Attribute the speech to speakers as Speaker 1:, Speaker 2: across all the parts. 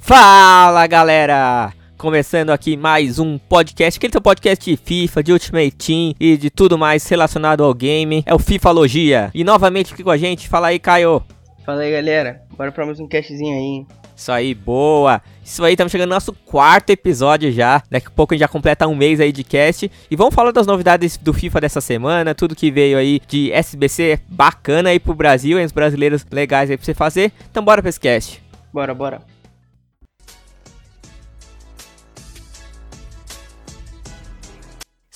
Speaker 1: Fala galera! Começando aqui mais um podcast, aquele seu podcast de FIFA, de Ultimate Team e de tudo mais relacionado ao game. É o FIFAlogia. E novamente aqui com a gente, fala aí, Caio.
Speaker 2: Fala aí, galera. Bora pra mais um castzinho aí.
Speaker 1: Isso aí, boa. Isso aí, estamos chegando no nosso quarto episódio já. Daqui a pouco a gente já completa um mês aí de cast. E vamos falar das novidades do FIFA dessa semana, tudo que veio aí de SBC bacana aí pro Brasil, e os brasileiros legais aí pra você fazer. Então bora pra esse cast.
Speaker 2: Bora, bora.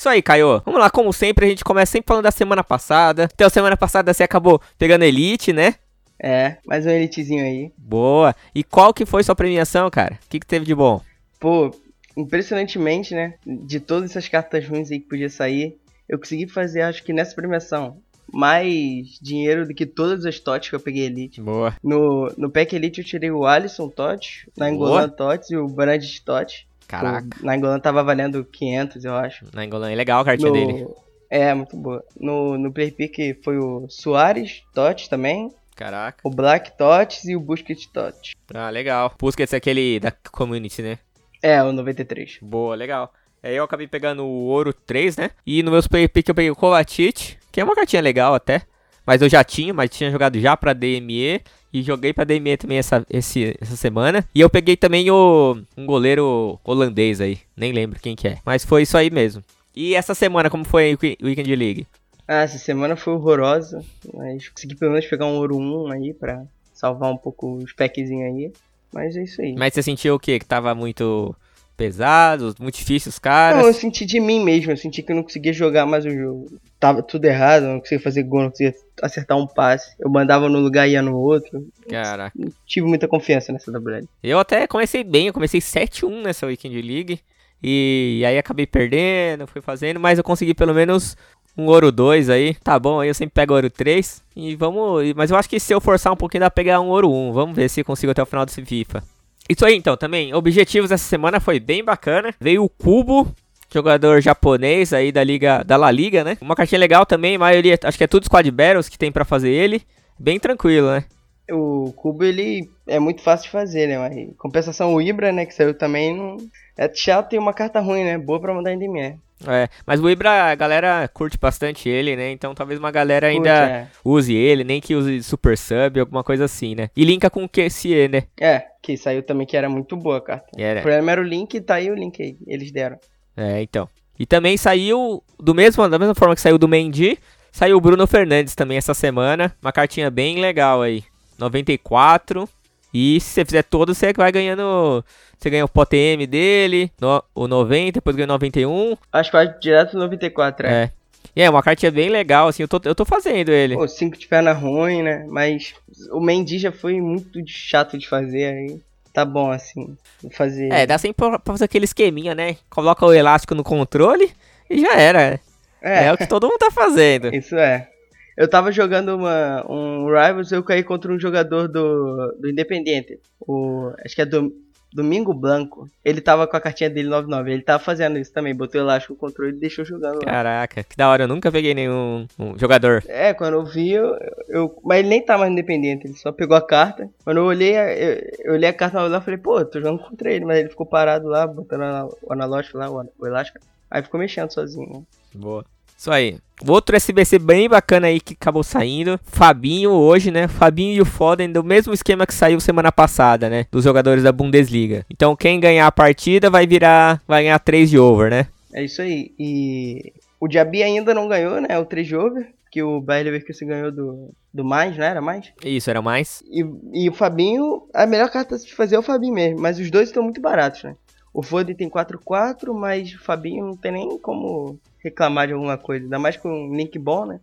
Speaker 1: Isso aí, Caio. Vamos lá, como sempre, a gente começa sempre falando da semana passada. Então, semana passada você acabou pegando Elite, né?
Speaker 2: É, mais um elitezinho aí.
Speaker 1: Boa. E qual que foi sua premiação, cara? O que, que teve de bom?
Speaker 2: Pô, impressionantemente, né? De todas essas cartas ruins aí que podia sair, eu consegui fazer, acho que nessa premiação, mais dinheiro do que todas as TOTs que eu peguei Elite.
Speaker 1: Boa.
Speaker 2: No, no pack Elite eu tirei o Alisson TOT, na Angolan TOTs e o Brandt TOT.
Speaker 1: Caraca.
Speaker 2: O- Na Angolan tava valendo 500, eu acho.
Speaker 1: Na Angola é legal a cartinha
Speaker 2: No-
Speaker 1: dele.
Speaker 2: É, muito boa. No, no Player Pick foi o Soares TOT também,
Speaker 1: Caraca.
Speaker 2: o Black TOTs e o Busquets TOT.
Speaker 1: Ah, legal. Busquets é aquele da community, né?
Speaker 2: É, o 93.
Speaker 1: Boa, legal. Aí eu acabei pegando o ouro 3, né? E no meus play pick eu peguei o Kovacic, que é uma cartinha legal até. Mas eu já tinha, mas tinha jogado já pra DME. E joguei pra DME também essa, esse, essa semana. E eu peguei também o um goleiro holandês aí. Nem lembro quem que é. Mas foi isso aí mesmo. E essa semana, como foi o Week- Weekend League?
Speaker 2: Ah, essa semana foi horrorosa, mas consegui pelo menos pegar um ouro 1 aí pra salvar um pouco os packzinhos aí. Mas é isso aí.
Speaker 1: Mas você sentiu o quê? Que tava muito pesado, muito difícil os caras?
Speaker 2: Não, eu senti de mim mesmo, eu senti que eu não conseguia jogar mais o jogo. Tava tudo errado, não conseguia fazer gol, não conseguia acertar um passe. Eu mandava num lugar e ia no outro.
Speaker 1: Caraca.
Speaker 2: Não tive muita confiança nessa WL.
Speaker 1: Eu até comecei bem, eu comecei 7-1 nessa Weekend League. E aí acabei perdendo, fui fazendo, mas eu consegui pelo menos um ouro 2 aí. Tá bom, aí eu sempre pego ouro 3. E vamos. Mas eu acho que se eu forçar um pouquinho dá pra pegar um ouro 1. Vamos ver se consigo até o final desse FIFA. Isso aí então, também. Objetivos essa semana foi bem bacana. Veio o Cubo, jogador japonês aí da liga da La Liga, né? Uma cartinha legal também, maioria, acho que é tudo Squad Battles que tem pra fazer ele. Bem tranquilo, né?
Speaker 2: O cubo ele é muito fácil de fazer, né? Mas compensação o Ibra, né, que saiu também, não... é chato e uma carta ruim, né? Boa pra mandar em DME.
Speaker 1: É, mas o Ibra, a galera curte bastante ele, né? Então talvez uma galera
Speaker 2: Curte,
Speaker 1: ainda
Speaker 2: é.
Speaker 1: use ele, nem que use Super Sub, alguma coisa assim, né? E linka com o QSE, né?
Speaker 2: É, que saiu também que era muito boa a carta.
Speaker 1: Era-
Speaker 2: O problema era o link, tá aí o link aí, eles deram.
Speaker 1: É, então. E também saiu, do mesmo, da mesma forma que saiu do Mendy, saiu o Bruno Fernandes também essa semana. Uma cartinha bem legal aí. 94. E se você fizer todos, você vai ganhando. Você ganha o POTM dele, no- o 90, depois ganha o 91.
Speaker 2: Acho que vai direto no 94, é.
Speaker 1: É. E é uma cartinha bem legal, assim, eu tô, eu tô fazendo ele.
Speaker 2: Pô, 5 de perna ruim, né? Mas o Mendy já foi muito chato de fazer aí. Tá bom, assim, vou fazer...
Speaker 1: É, dá sempre pra pra fazer aquele esqueminha, né? Coloca o elástico no controle e já era. É, o que todo mundo tá fazendo.
Speaker 2: Isso é. Eu tava jogando uma, um Rivals eu caí contra um jogador do, do Independente. O, acho que é do, Domingo Blanco. Ele tava com a cartinha dele 99. Ele tava fazendo isso também. Botou o elástico no controle e deixou jogando lá.
Speaker 1: Caraca, que da hora, eu nunca peguei nenhum um jogador.
Speaker 2: É, quando eu vi, eu, eu- Mas ele nem tá mais independente, ele só pegou a carta. Quando eu olhei, eu, eu olhei a carta lá e falei, pô, tô jogando contra ele, mas ele ficou parado lá, botando o analógico lá, o, o elástico. Aí ficou mexendo sozinho.
Speaker 1: Boa. Isso aí. Outro SBC bem bacana aí que acabou saindo. Fabinho hoje, né? Fabinho e o Foden do mesmo esquema que saiu semana passada, né? Dos jogadores da Bundesliga. Então quem ganhar a partida vai virar. Vai ganhar 3 de over, né?
Speaker 2: É isso aí. E o Diaby ainda não ganhou, né? O 3 de over, que o Bayer Leverkusen ganhou do, do mais, não era mais?
Speaker 1: Isso, era mais.
Speaker 2: E, e o Fabinho, a melhor carta de fazer é o Fabinho mesmo, mas os dois estão muito baratos, né? O Foden tem 4-4, mas o Fabinho não tem nem como reclamar de alguma coisa, ainda mais com um link bom, né?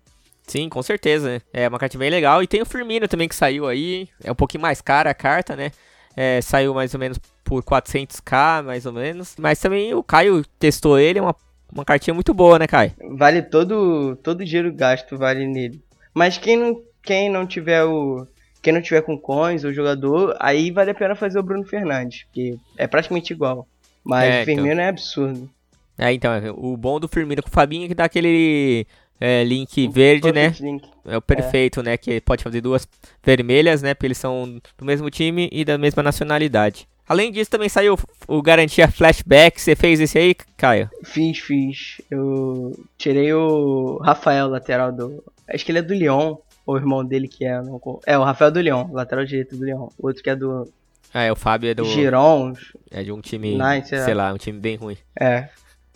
Speaker 1: Sim, com certeza. né? É uma carta bem legal. E tem o Firmino também que saiu aí. É um pouquinho mais cara a carta, né? É, saiu mais ou menos por 400k, mais ou menos. Mas também o Caio testou ele. É uma, uma cartinha muito boa, né, Caio?
Speaker 2: Vale todo todo dinheiro gasto vale nele. Mas quem não quem não tiver o quem não tiver com coins ou jogador, aí vale a pena fazer o Bruno Fernandes, porque é praticamente igual. Mas
Speaker 1: É,
Speaker 2: o Firmino é absurdo.
Speaker 1: É, então, o bom do Firmino com o Fabinho é que dá aquele é, link verde, né?
Speaker 2: Link.
Speaker 1: É o perfeito, né? Que pode fazer duas vermelhas, né? Porque eles são do mesmo time e da mesma nacionalidade. Além disso, também saiu o Garantia Flashback. Você fez esse aí, Caio?
Speaker 2: Fiz, fiz. Eu tirei o Rafael, lateral do. Acho que ele é do Lyon. Ou o irmão dele que é. Não... É, o Rafael do Lyon, lateral direito do Lyon. O outro que é do.
Speaker 1: Ah, é, o Fábio é do.
Speaker 2: Giron.
Speaker 1: É de um time.
Speaker 2: Nice,
Speaker 1: sei lá, um time bem ruim.
Speaker 2: É.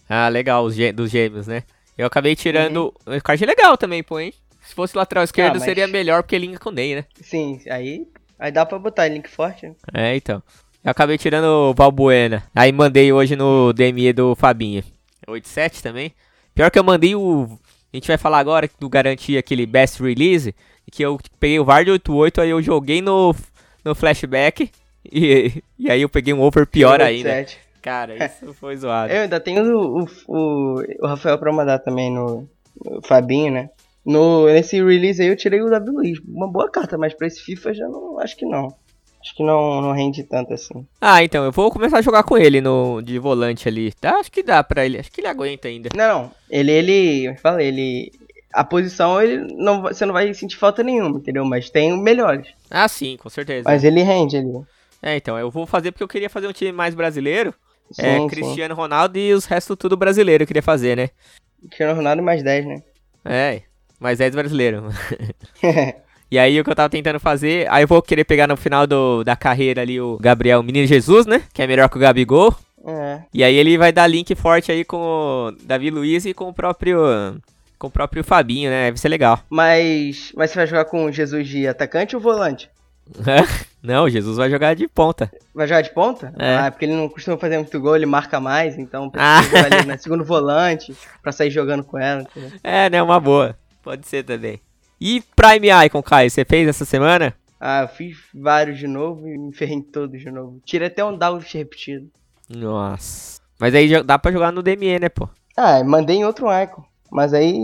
Speaker 1: Ah, legal, os gê... dos gêmeos, né? Eu acabei tirando. Uhum. Card legal também, pô, hein? Se fosse lateral esquerdo, ah, mas... seria melhor porque linka com o Ney, né?
Speaker 2: Sim, aí, aí dá pra botar link forte. Né?
Speaker 1: É, então. Eu acabei tirando o Valbuena. Aí mandei hoje no DME do Fabinho. 87 também. Pior que eu mandei o. A gente vai falar agora do garantia aquele best release. Que eu peguei o VAR de 88, aí eu joguei no, no flashback. E, e aí eu peguei um over pior ainda. Cara, isso foi zoado.
Speaker 2: Eu ainda tenho o, o, o Rafael pra mandar também no, no Fabinho, né? No, nesse release aí eu tirei o Davi Luiz. Uma boa carta, mas pra esse FIFA já não. Acho que não. Acho que não, não rende tanto assim.
Speaker 1: Ah, então, eu vou começar a jogar com ele no de volante ali. Tá? Acho que dá pra ele. Acho que ele aguenta ainda.
Speaker 2: Não, não. Ele, ele. Eu falei, ele. A posição ele não, você não vai sentir falta nenhuma, entendeu? Mas tem melhores.
Speaker 1: Ah, sim, com certeza.
Speaker 2: Mas ele rende ali.
Speaker 1: É, então, eu vou fazer porque eu queria fazer um time mais brasileiro. Sim, é, Cristiano sim. Ronaldo e os restos tudo brasileiro eu queria fazer, né?
Speaker 2: Cristiano Ronaldo mais 10, né?
Speaker 1: É, mais 10 brasileiro. E aí o que eu tava tentando fazer, aí eu vou querer pegar no final do, da carreira ali o Gabriel Menino Jesus, né? Que é melhor que o Gabigol.
Speaker 2: É.
Speaker 1: E aí ele vai dar link forte aí com o Davi Luiz e com o próprio com o próprio Fabinho, né? Vai ser legal.
Speaker 2: Mas mas você vai jogar com Jesus de atacante ou volante?
Speaker 1: não, Jesus vai jogar de ponta.
Speaker 2: Vai jogar de ponta?
Speaker 1: É.
Speaker 2: Ah, porque ele não costuma fazer muito gol, ele marca mais, então precisa ah. ali na segundo volante pra sair jogando com ela. Entendeu?
Speaker 1: É, né? Uma boa. Pode ser também. E Prime Icon, Caio, você fez essa semana?
Speaker 2: Ah, eu fiz vários de novo e me ferrei todos de novo. Tirei até um down repetido.
Speaker 1: Nossa. Mas aí dá pra jogar no DME, né, pô?
Speaker 2: Ah, mandei em outro Icon. Mas aí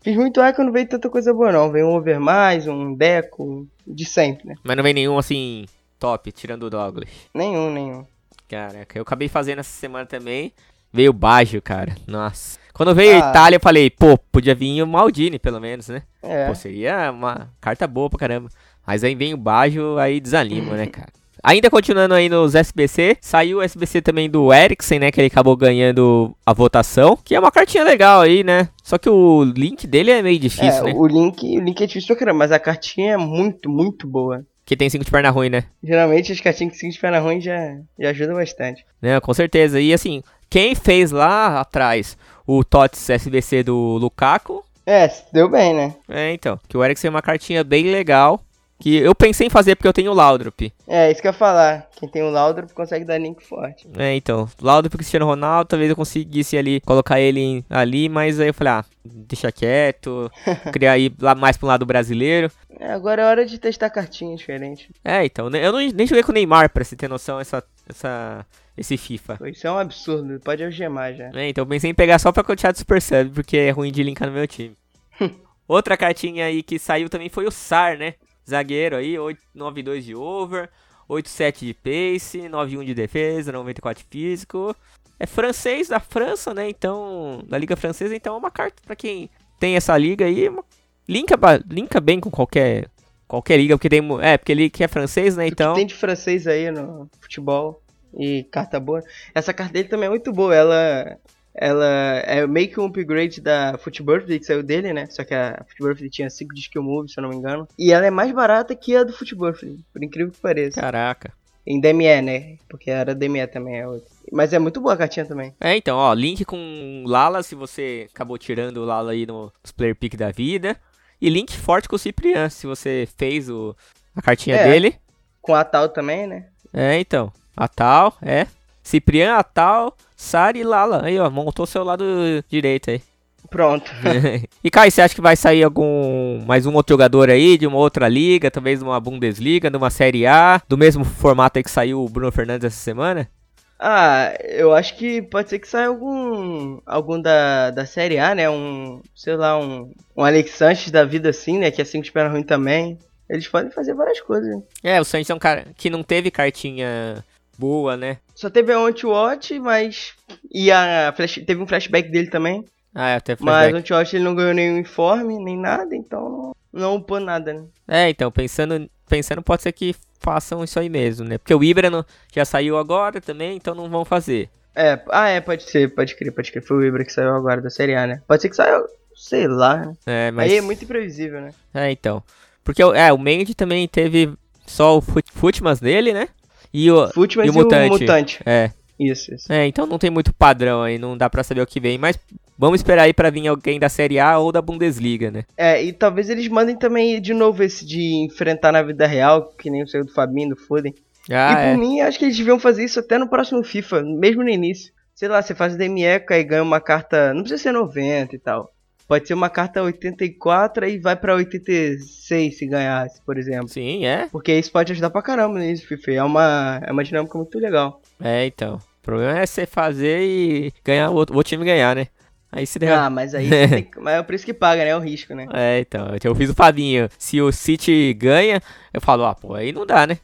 Speaker 2: fiz muito Icon, não veio tanta coisa boa não. Veio um Over mais, um Deco, de sempre, né?
Speaker 1: Mas não veio nenhum assim top, tirando o Douglas.
Speaker 2: Nenhum, nenhum.
Speaker 1: Caraca, eu acabei fazendo essa semana também. Veio Baggio, cara. Nossa. Quando veio ah. Itália, eu falei, pô, podia vir o Maldini, pelo menos, né?
Speaker 2: É.
Speaker 1: Pô, seria uma carta boa pra caramba. Mas aí vem o Baggio, aí desanima, né, cara? Ainda continuando aí nos SBC, saiu o SBC também do Eriksen, né? Que ele acabou ganhando a votação. Que é uma cartinha legal aí, né? Só que o link dele é meio difícil,
Speaker 2: é,
Speaker 1: né?
Speaker 2: O link, o link é difícil mas a cartinha é muito, muito boa.
Speaker 1: Que tem 5 de perna ruim, né?
Speaker 2: Geralmente as cartinhas com 5 de perna ruim já, já ajudam bastante.
Speaker 1: É, com certeza. E assim, quem fez lá atrás o TOTS SBC do Lukaku.
Speaker 2: É, deu bem, né?
Speaker 1: É, então. Que o Eriksen é uma cartinha bem legal. Que eu pensei em fazer porque eu tenho o Laudrup.
Speaker 2: É, isso que eu ia falar. Quem tem o Laudrup consegue dar link forte.
Speaker 1: É, então. Laudrup Cristiano Ronaldo, talvez eu conseguisse ali, colocar ele ali, mas aí eu falei, ah, deixa quieto. criar aí lá mais pro lado brasileiro.
Speaker 2: É, agora é hora de testar cartinha diferente.
Speaker 1: É, então. Eu não, nem joguei com o Neymar, pra você ter noção, essa, essa, esse FIFA.
Speaker 2: Isso é um absurdo, pode algemar já.
Speaker 1: É, então eu pensei em pegar só pra continuar de Super Sub, porque é ruim de linkar no meu time. Outra cartinha aí que saiu também foi o SAR, né? Zagueiro aí, 9-2 de over, 8-7 de pace, 9-1 de defesa, 94 físico. É francês da França, né? Então, da Liga Francesa, então é uma carta para quem tem essa liga aí, uma... linka, linka bem com qualquer qualquer liga, porque tem é, porque ele que é francês, né? Então,
Speaker 2: tem de francês aí no futebol e carta boa. Essa carta dele também é muito boa, ela ela é meio que um upgrade da Foot Birthday que saiu dele, né? Só que a Foot Birthday tinha 5 de skill move, se eu não me engano. E ela é mais barata que a do Foot Birthday, por incrível que pareça.
Speaker 1: Caraca.
Speaker 2: Em DME, né? Porque era DME também é outra. Mas é muito boa a cartinha também.
Speaker 1: É, então, ó, link com Lala, se você acabou tirando o Lala aí nos player pick da vida. E link forte com o Ciprian, se você fez o, a cartinha é, dele.
Speaker 2: Com a Tal também, né?
Speaker 1: É, então. A Tal, é. Ciprian, a Tal, Sari e Lala. Aí, ó, montou seu lado direito aí.
Speaker 2: Pronto.
Speaker 1: e Kai, você acha que vai sair algum mais um outro jogador aí de uma outra liga, talvez de uma Bundesliga, de uma Série A, do mesmo formato aí que saiu o Bruno Fernandes essa semana?
Speaker 2: Ah, eu acho que pode ser que saia algum algum da, da Série A, né? Um, sei lá, um, um Alex Sanches da vida assim, né? Que é assim que espera ruim também. Eles podem fazer várias coisas.
Speaker 1: É, o Sanches é um cara que não teve cartinha boa, né?
Speaker 2: Só teve a Anti-Watch, mas. E a flash... teve um flashback dele também.
Speaker 1: Ah, é, até
Speaker 2: flashback. Mas o Anti-Watch ele não ganhou nenhum informe, nem nada, então não, upou nada, né?
Speaker 1: É, então, pensando, pensando, pode ser que façam isso aí mesmo, né? Porque o Ibra não, já saiu agora também, então não vão fazer.
Speaker 2: É, ah, é, pode ser, pode crer, pode crer. Foi o Ibra que saiu agora da Série A, né? Pode ser que saiu, sei lá, né?
Speaker 1: É, mas...
Speaker 2: Aí é muito imprevisível, né?
Speaker 1: É, então. Porque é, o Mendy também teve só o Futmas dele, né? E o, e o Mutante.
Speaker 2: o Mutante.
Speaker 1: É.
Speaker 2: Isso, isso.
Speaker 1: É, então não tem muito padrão aí, não dá pra saber o que vem, mas vamos esperar aí pra vir alguém da Série A ou da Bundesliga, né?
Speaker 2: É, e talvez eles mandem também de novo esse de enfrentar na vida real, que nem o seu do Fabinho, do Foden.
Speaker 1: Ah,
Speaker 2: e por
Speaker 1: é.
Speaker 2: mim, acho que eles deviam fazer isso até no próximo FIFA, mesmo no início. Sei lá, você faz DMECA e ganha uma carta, não precisa ser 90 e tal. Pode ser uma carta 84 e vai pra 86 se ganhasse, por exemplo.
Speaker 1: Sim, é.
Speaker 2: Porque isso pode ajudar pra caramba nisso, FIFA. É uma, é uma dinâmica muito legal.
Speaker 1: É, então. O problema é você fazer e ganhar o outro, o outro time ganhar, né? Aí se der.
Speaker 2: Ah, mas aí tem que- mas é o preço que paga, né? É o risco, né?
Speaker 1: É, então. Eu fiz o Fabinho. Se o City ganha, eu falo, ah, pô, aí não dá, né?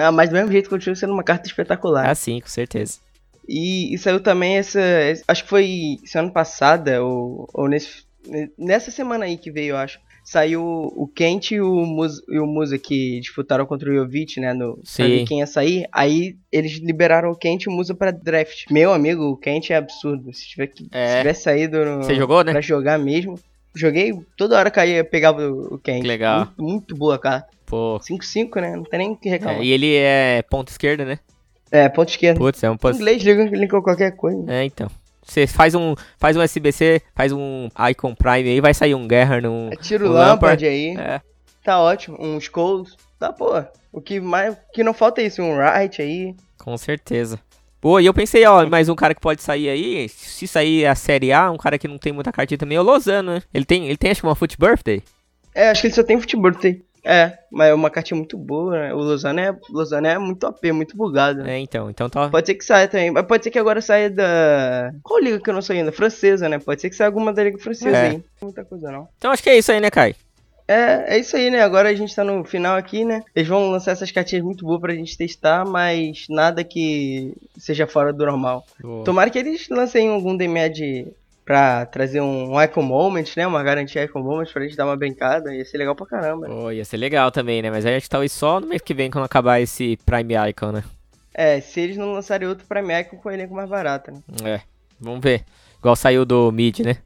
Speaker 2: Ah, mas do mesmo jeito continua sendo uma carta espetacular.
Speaker 1: Ah, sim, com certeza.
Speaker 2: E, e saiu também essa. Acho que foi semana passada, ou, ou nesse, nessa semana aí que veio, eu acho. Saiu o Kent e o, Musa, e o Musa que disputaram contra o Jovic, né? No,
Speaker 1: Sim.
Speaker 2: quem ia sair. Aí eles liberaram o Kent e o Musa pra draft. Meu amigo, o Kent é absurdo. Se, tiver, que-
Speaker 1: É.
Speaker 2: se tivesse saído no,
Speaker 1: Você jogou, né?
Speaker 2: pra jogar mesmo. Joguei, toda hora caía, pegava o Kent.
Speaker 1: Que legal.
Speaker 2: Muito, muito boa a carta.
Speaker 1: Pô.
Speaker 2: 5-5, né? Não tem nem o que reclamar.
Speaker 1: É, e ele é ponta esquerda, né?
Speaker 2: É, ponto esquerdo.
Speaker 1: Putz, é um ponto.
Speaker 2: inglês liga, liga qualquer coisa.
Speaker 1: É, então. Você faz um, faz um SBC, faz um Icon Prime aí, vai sair um Guerra num.
Speaker 2: Tira o
Speaker 1: o
Speaker 2: Lampard aí.
Speaker 1: É.
Speaker 2: Tá ótimo. Um Scholes. Tá, pô. O que mais. O que não falta é isso. Um Wright aí.
Speaker 1: Com certeza. Pô, e eu pensei, ó, mais um cara que pode sair aí, se sair a Série A, um cara que não tem muita cartinha também, é o Lozano, né? Ele tem, ele tem acho que uma Foot Birthday.
Speaker 2: É, acho que ele só tem futebol. Tem. É, mas é uma cartinha muito boa, né? O Lozano é, é muito OP, muito bugado.
Speaker 1: É, então, então tá.
Speaker 2: Pode ser que saia também. Mas pode ser que agora saia da. Qual liga que eu não sei ainda? Francesa, né? Pode ser que saia alguma da liga francesa
Speaker 1: É.
Speaker 2: aí. Não tem muita coisa não.
Speaker 1: Então acho que é isso aí, né, Kai?
Speaker 2: É, é isso aí, né? Agora a gente tá no final aqui, né? Eles vão lançar essas cartinhas muito boas pra gente testar, mas nada que seja fora do normal.
Speaker 1: Boa.
Speaker 2: Tomara que eles lancem algum DMED pra trazer um Icon Moment, né? Uma garantia Icon Moment pra gente dar uma brincada. Ia ser legal pra caramba.
Speaker 1: Pô, ia ser legal também, né? Mas aí a gente talvez só no mês que vem quando acabar esse Prime Icon, né?
Speaker 2: É, se eles não lançarem outro Prime Icon com elenco mais barato, né?
Speaker 1: É, vamos ver. Igual saiu do Mid, né?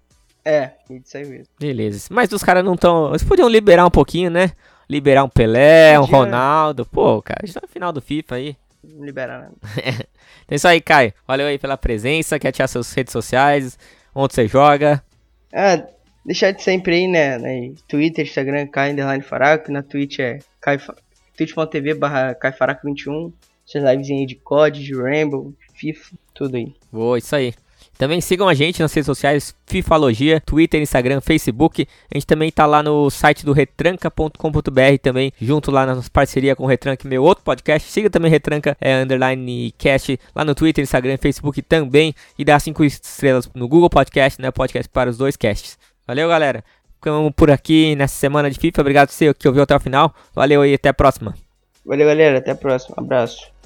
Speaker 2: É, isso aí mesmo.
Speaker 1: Beleza. Mas os caras não tão. Eles podiam liberar um pouquinho, né? Liberar um Pelé, um
Speaker 2: Podia.
Speaker 1: Ronaldo. Pô, cara, a gente tá no final do FIFA aí.
Speaker 2: Não liberar nada.
Speaker 1: Então é isso aí, Kai. Valeu aí pela presença. Quer tirar suas redes sociais? Onde você joga?
Speaker 2: Ah, deixar de sempre aí, né? né? Twitter, Instagram, Kai Underline Faraco. Na Twitch é twitch.tv barra KaiFaraco21. Essas livezinhas aí de COD, de Rainbow, FIFA, tudo aí.
Speaker 1: Boa, isso aí. Também sigam a gente nas redes sociais, Fifalogia, Twitter, Instagram, Facebook. A gente também tá lá no site do retranca.com.br também, junto lá na parceria com o Retranca, meu outro podcast. Siga também Retranca, é, underline cast, lá no Twitter, Instagram, Facebook também. E dá cinco estrelas no Google Podcast, né? Podcast para os dois casts. Valeu, galera. Ficamos por aqui nessa semana de FIFA. Obrigado por você que ouviu até o final. Valeu e até a próxima.
Speaker 2: Valeu, galera. Até a próxima. Abraço.